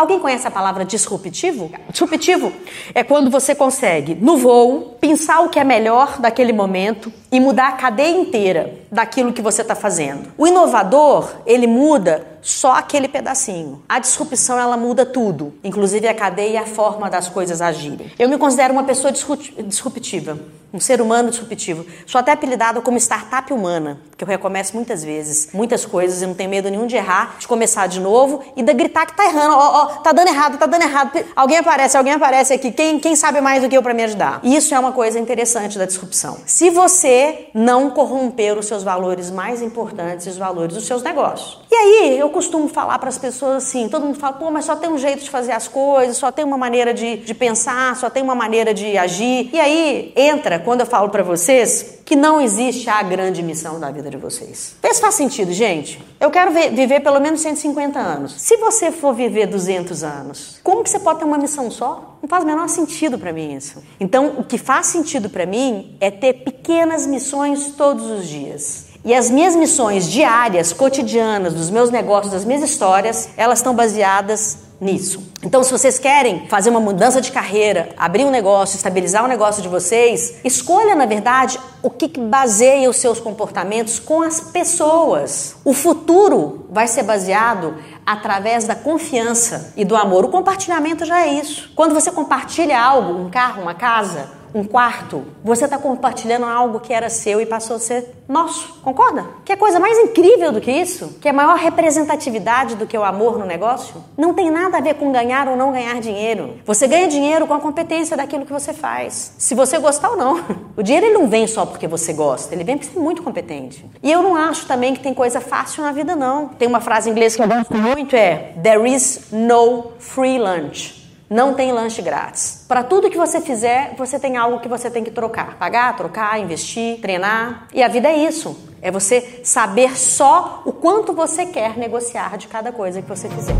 Alguém conhece a palavra disruptivo? Disruptivo é quando você consegue, no voo, pensar o que é melhor daquele momento e mudar a cadeia inteira daquilo que você está fazendo. O inovador, ele muda só aquele pedacinho. A disrupção, ela muda tudo, inclusive a cadeia e a forma das coisas agirem. Eu me considero uma pessoa disruptiva um ser humano disruptivo. Sou até apelidada como startup humana, porque eu recomeço muitas vezes, muitas coisas, e não tenho medo nenhum de errar, de começar de novo e de gritar que tá errando, ó, ó, tá dando errado, tá dando errado. Alguém aparece, alguém aparece aqui, quem, quem sabe mais do que eu para me ajudar? Isso é uma coisa interessante da disrupção. Se você não corromper os seus valores mais importantes, os valores dos seus negócios. E aí, eu costumo falar para as pessoas assim, todo mundo fala, pô, mas só tem um jeito de fazer as coisas, só tem uma maneira de, de pensar, só tem uma maneira de agir. E aí, entra quando eu falo para vocês que não existe a grande missão da vida de vocês. Vê se faz sentido, gente. Eu quero ver, viver pelo menos 150 anos. Se você for viver 200 anos, como que você pode ter uma missão só? Não faz o menor sentido para mim isso. Então, o que faz sentido para mim é ter pequenas missões todos os dias. E as minhas missões diárias, cotidianas, dos meus negócios, das minhas histórias, elas estão baseadas nisso. Então, se vocês querem fazer uma mudança de carreira, abrir um negócio, estabilizar o negócio de vocês, escolha, na verdade, o que baseia os seus comportamentos com as pessoas. O futuro vai ser baseado através da confiança e do amor. O compartilhamento já é isso. Quando você compartilha algo, um carro, uma casa, um quarto, você está compartilhando algo que era seu e passou a ser nosso. Concorda? Que é coisa mais incrível do que isso? Que é maior representatividade do que o amor no negócio? Não tem nada a ver com ganhar ou não ganhar dinheiro. Você ganha dinheiro com a competência daquilo que você faz. Se você gostar ou não. O dinheiro ele não vem só porque você gosta, ele vem porque você é muito competente. E eu não acho também que tem coisa fácil na vida, não. Tem uma frase em inglês que eu gosto muito: é There is no free lunch. Não tem lanche grátis. Para tudo que você fizer, você tem algo que você tem que trocar. Pagar, trocar, investir, treinar. E a vida é isso. É você saber só o quanto você quer negociar de cada coisa que você fizer.